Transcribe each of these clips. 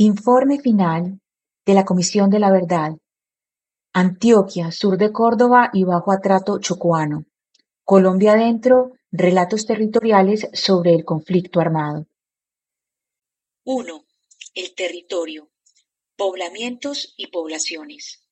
Informe final de la Comisión de la Verdad. Antioquia, sur de Córdoba y Bajo Atrato Chocoano. Colombia Adentro, relatos territoriales sobre el conflicto armado. 1. El territorio. Poblamientos y poblaciones.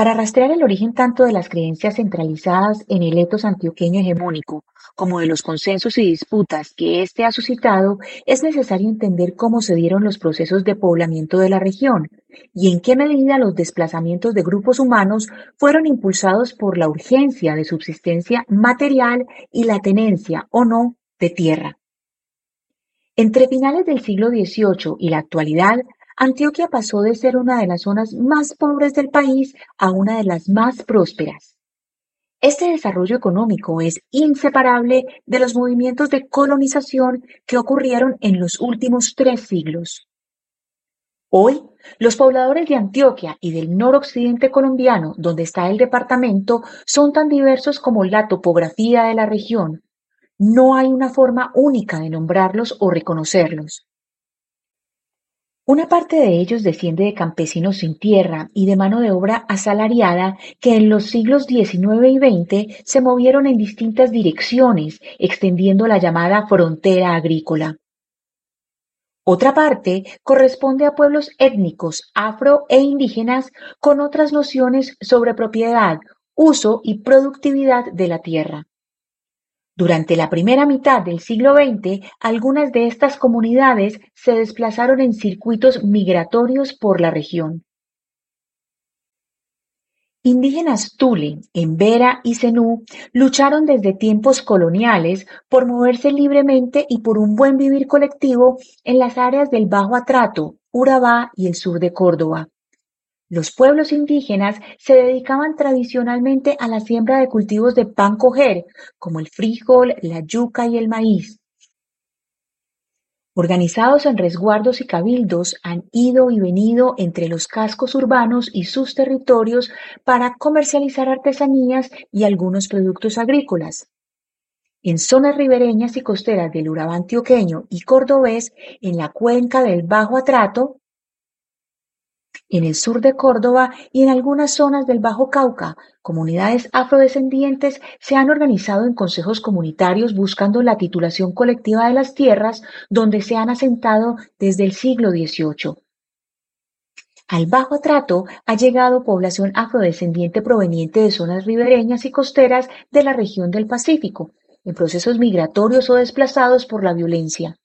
Para rastrear el origen tanto de las creencias centralizadas en el etos antioqueño hegemónico como de los consensos y disputas que éste ha suscitado, es necesario entender cómo se dieron los procesos de poblamiento de la región y en qué medida los desplazamientos de grupos humanos fueron impulsados por la urgencia de subsistencia material y la tenencia o no de tierra. Entre finales del siglo XVIII y la actualidad, Antioquia pasó de ser una de las zonas más pobres del país a una de las más prósperas. Este desarrollo económico es inseparable de los movimientos de colonización que ocurrieron en los últimos tres siglos. Hoy, los pobladores de Antioquia y del noroccidente colombiano, donde está el departamento, son tan diversos como la topografía de la región. No hay una forma única de nombrarlos o reconocerlos. Una parte de ellos desciende de campesinos sin tierra y de mano de obra asalariada que en los siglos XIX y XX se movieron en distintas direcciones, extendiendo la llamada frontera agrícola. Otra parte corresponde a pueblos étnicos, afro e indígenas con otras nociones sobre propiedad, uso y productividad de la tierra. Durante la primera mitad del siglo XX, algunas de estas comunidades se desplazaron en circuitos migratorios por la región. Indígenas Tule, Embera y Zenú lucharon desde tiempos coloniales por moverse libremente y por un buen vivir colectivo en las áreas del Bajo Atrato, Urabá y el sur de Córdoba. Los pueblos indígenas se dedicaban tradicionalmente a la siembra de cultivos de pan coger, como el frijol, la yuca y el maíz. Organizados en resguardos y cabildos, han ido y venido entre los cascos urbanos y sus territorios para comercializar artesanías y algunos productos agrícolas. En zonas ribereñas y costeras del Urabá antioqueño y cordobés, en la cuenca del Bajo Atrato, en el sur de Córdoba y en algunas zonas del Bajo Cauca, comunidades afrodescendientes se han organizado en consejos comunitarios buscando la titulación colectiva de las tierras donde se han asentado desde el siglo XVIII. Al Bajo Atrato ha llegado población afrodescendiente proveniente de zonas ribereñas y costeras de la región del Pacífico, en procesos migratorios o desplazados por la violencia.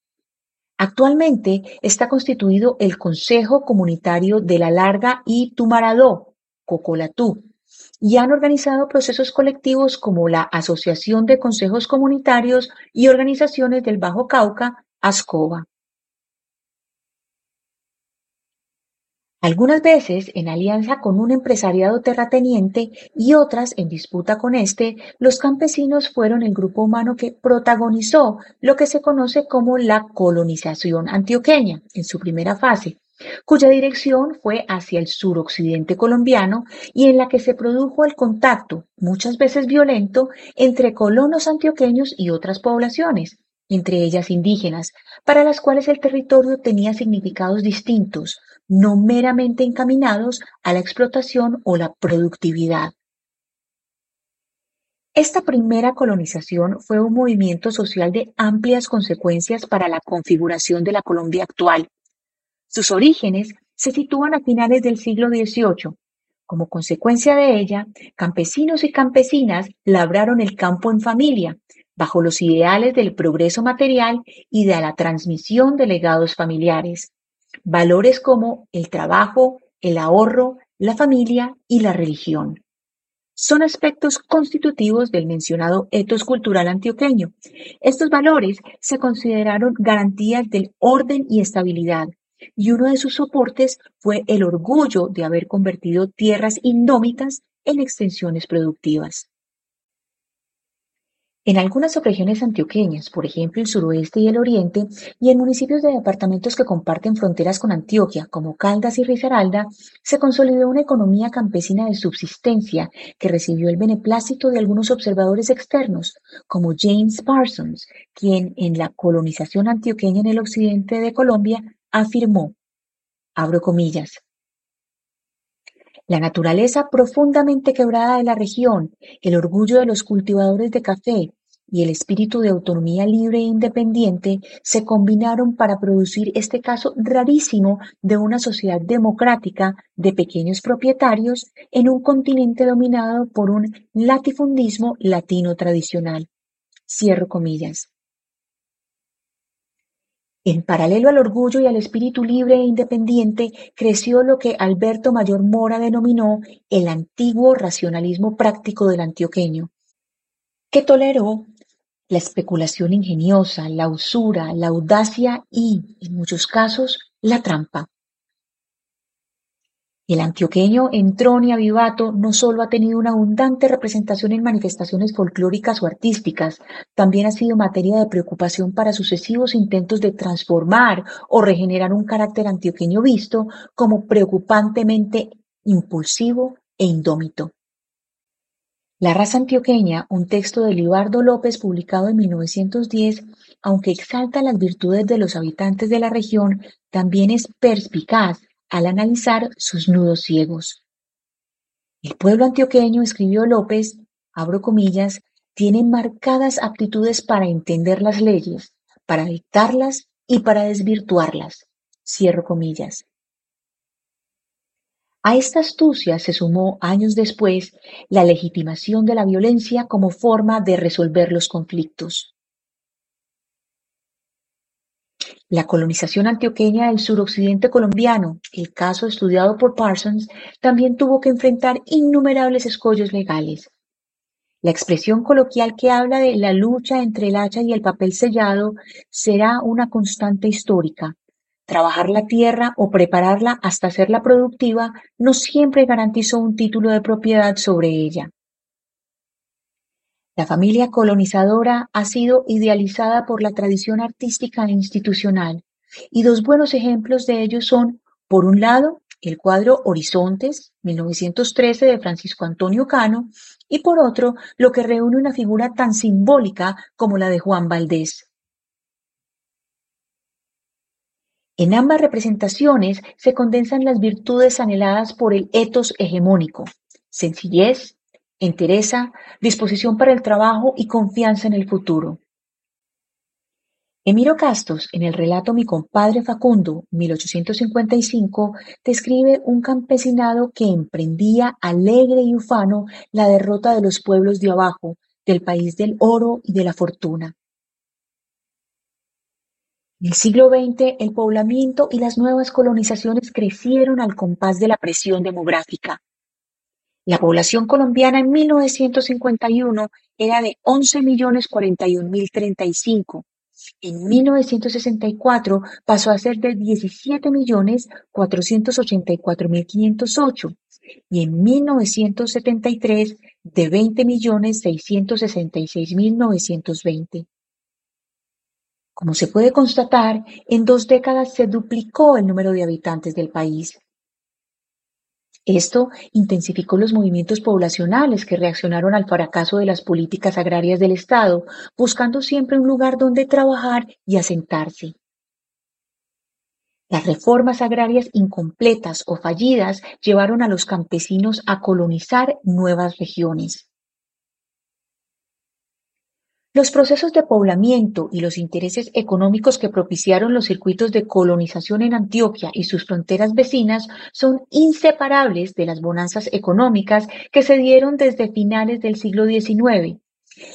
Actualmente está constituido el Consejo Comunitario de la Larga y Tumaradó, Cocolatú, y han organizado procesos colectivos como la Asociación de Consejos Comunitarios y Organizaciones del Bajo Cauca, ASCOBA. Algunas veces en alianza con un empresariado terrateniente y otras en disputa con éste, los campesinos fueron el grupo humano que protagonizó lo que se conoce como la colonización antioqueña en su primera fase, cuya dirección fue hacia el suroccidente colombiano y en la que se produjo el contacto, muchas veces violento, entre colonos antioqueños y otras poblaciones, entre ellas indígenas, para las cuales el territorio tenía significados distintos, no meramente encaminados a la explotación o la productividad. Esta primera colonización fue un movimiento social de amplias consecuencias para la configuración de la Colombia actual. Sus orígenes se sitúan a finales del siglo XVIII. Como consecuencia de ella, campesinos y campesinas labraron el campo en familia, bajo los ideales del progreso material y de la transmisión de legados familiares. Valores como el trabajo, el ahorro, la familia y la religión. Son aspectos constitutivos del mencionado etos cultural antioqueño. Estos valores se consideraron garantías del orden y estabilidad, y uno de sus soportes fue el orgullo de haber convertido tierras indómitas en extensiones productivas. En algunas subregiones antioqueñas, por ejemplo el suroeste y el oriente, y en municipios de departamentos que comparten fronteras con Antioquia, como Caldas y Risaralda, se consolidó una economía campesina de subsistencia que recibió el beneplácito de algunos observadores externos, como James Parsons, quien en la colonización antioqueña en el occidente de Colombia afirmó, abro comillas, la naturaleza profundamente quebrada de la región, el orgullo de los cultivadores de café y el espíritu de autonomía libre e independiente se combinaron para producir este caso rarísimo de una sociedad democrática de pequeños propietarios en un continente dominado por un latifundismo latino tradicional. Cierro comillas. En paralelo al orgullo y al espíritu libre e independiente, creció lo que Alberto Mayor Mora denominó el antiguo racionalismo práctico del antioqueño, que toleró la especulación ingeniosa, la usura, la audacia y, en muchos casos, la trampa. El antioqueño Entroni Avivato no solo ha tenido una abundante representación en manifestaciones folclóricas o artísticas, también ha sido materia de preocupación para sucesivos intentos de transformar o regenerar un carácter antioqueño visto como preocupantemente impulsivo e indómito. La raza antioqueña, un texto de Libardo López publicado en 1910, aunque exalta las virtudes de los habitantes de la región, también es perspicaz al analizar sus nudos ciegos. El pueblo antioqueño, escribió López, abro comillas, tiene marcadas aptitudes para entender las leyes, para dictarlas y para desvirtuarlas. Cierro comillas. A esta astucia se sumó años después la legitimación de la violencia como forma de resolver los conflictos. La colonización antioqueña del suroccidente colombiano, el caso estudiado por Parsons, también tuvo que enfrentar innumerables escollos legales. La expresión coloquial que habla de la lucha entre el hacha y el papel sellado será una constante histórica. Trabajar la tierra o prepararla hasta hacerla productiva no siempre garantizó un título de propiedad sobre ella. La familia colonizadora ha sido idealizada por la tradición artística e institucional, y dos buenos ejemplos de ello son, por un lado, el cuadro Horizontes, 1913, de Francisco Antonio Cano, y por otro, lo que reúne una figura tan simbólica como la de Juan Valdés. En ambas representaciones se condensan las virtudes anheladas por el etos hegemónico, sencillez, entereza, disposición para el trabajo y confianza en el futuro. Emiro Castos, en el relato Mi compadre Facundo, 1855, describe un campesinado que emprendía alegre y ufano la derrota de los pueblos de abajo, del país del oro y de la fortuna. En el siglo XX, el poblamiento y las nuevas colonizaciones crecieron al compás de la presión demográfica. La población colombiana en 1951 era de 11.041.035. En 1964 pasó a ser de 17.484.508 y en 1973 de 20.666.920. Como se puede constatar, en dos décadas se duplicó el número de habitantes del país. Esto intensificó los movimientos poblacionales que reaccionaron al fracaso de las políticas agrarias del Estado, buscando siempre un lugar donde trabajar y asentarse. Las reformas agrarias incompletas o fallidas llevaron a los campesinos a colonizar nuevas regiones. Los procesos de poblamiento y los intereses económicos que propiciaron los circuitos de colonización en Antioquia y sus fronteras vecinas son inseparables de las bonanzas económicas que se dieron desde finales del siglo XIX.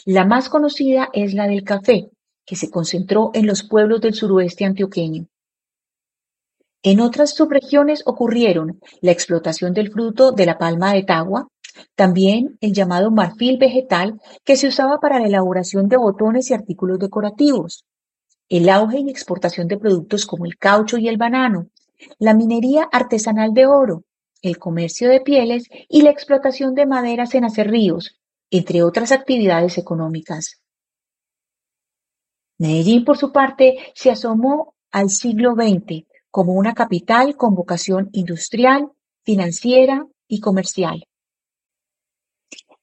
La más conocida es la del café, que se concentró en los pueblos del suroeste antioqueño. En otras subregiones ocurrieron la explotación del fruto de la palma de Tagua, también el llamado marfil vegetal que se usaba para la elaboración de botones y artículos decorativos, el auge y exportación de productos como el caucho y el banano, la minería artesanal de oro, el comercio de pieles y la explotación de maderas en acerríos, entre otras actividades económicas. Medellín, por su parte, se asomó al siglo XX como una capital con vocación industrial, financiera y comercial.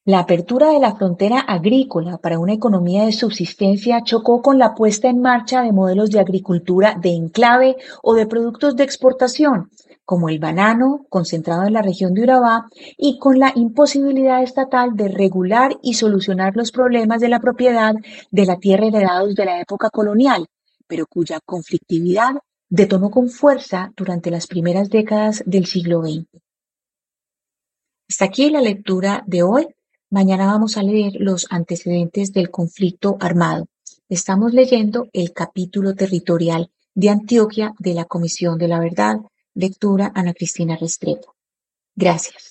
La apertura de la frontera agrícola para una economía de subsistencia chocó con la puesta en marcha de modelos de agricultura de enclave o de productos de exportación, como el banano concentrado en la región de Urabá, y con la imposibilidad estatal de regular y solucionar los problemas de la propiedad de la tierra heredados de la época colonial, pero cuya conflictividad detonó con fuerza durante las primeras décadas del siglo XX. Hasta aquí la lectura de hoy. Mañana vamos a leer los antecedentes del conflicto armado. Estamos leyendo el capítulo territorial de Antioquia de la Comisión de la Verdad. Lectura Ana Cristina Restrepo. Gracias.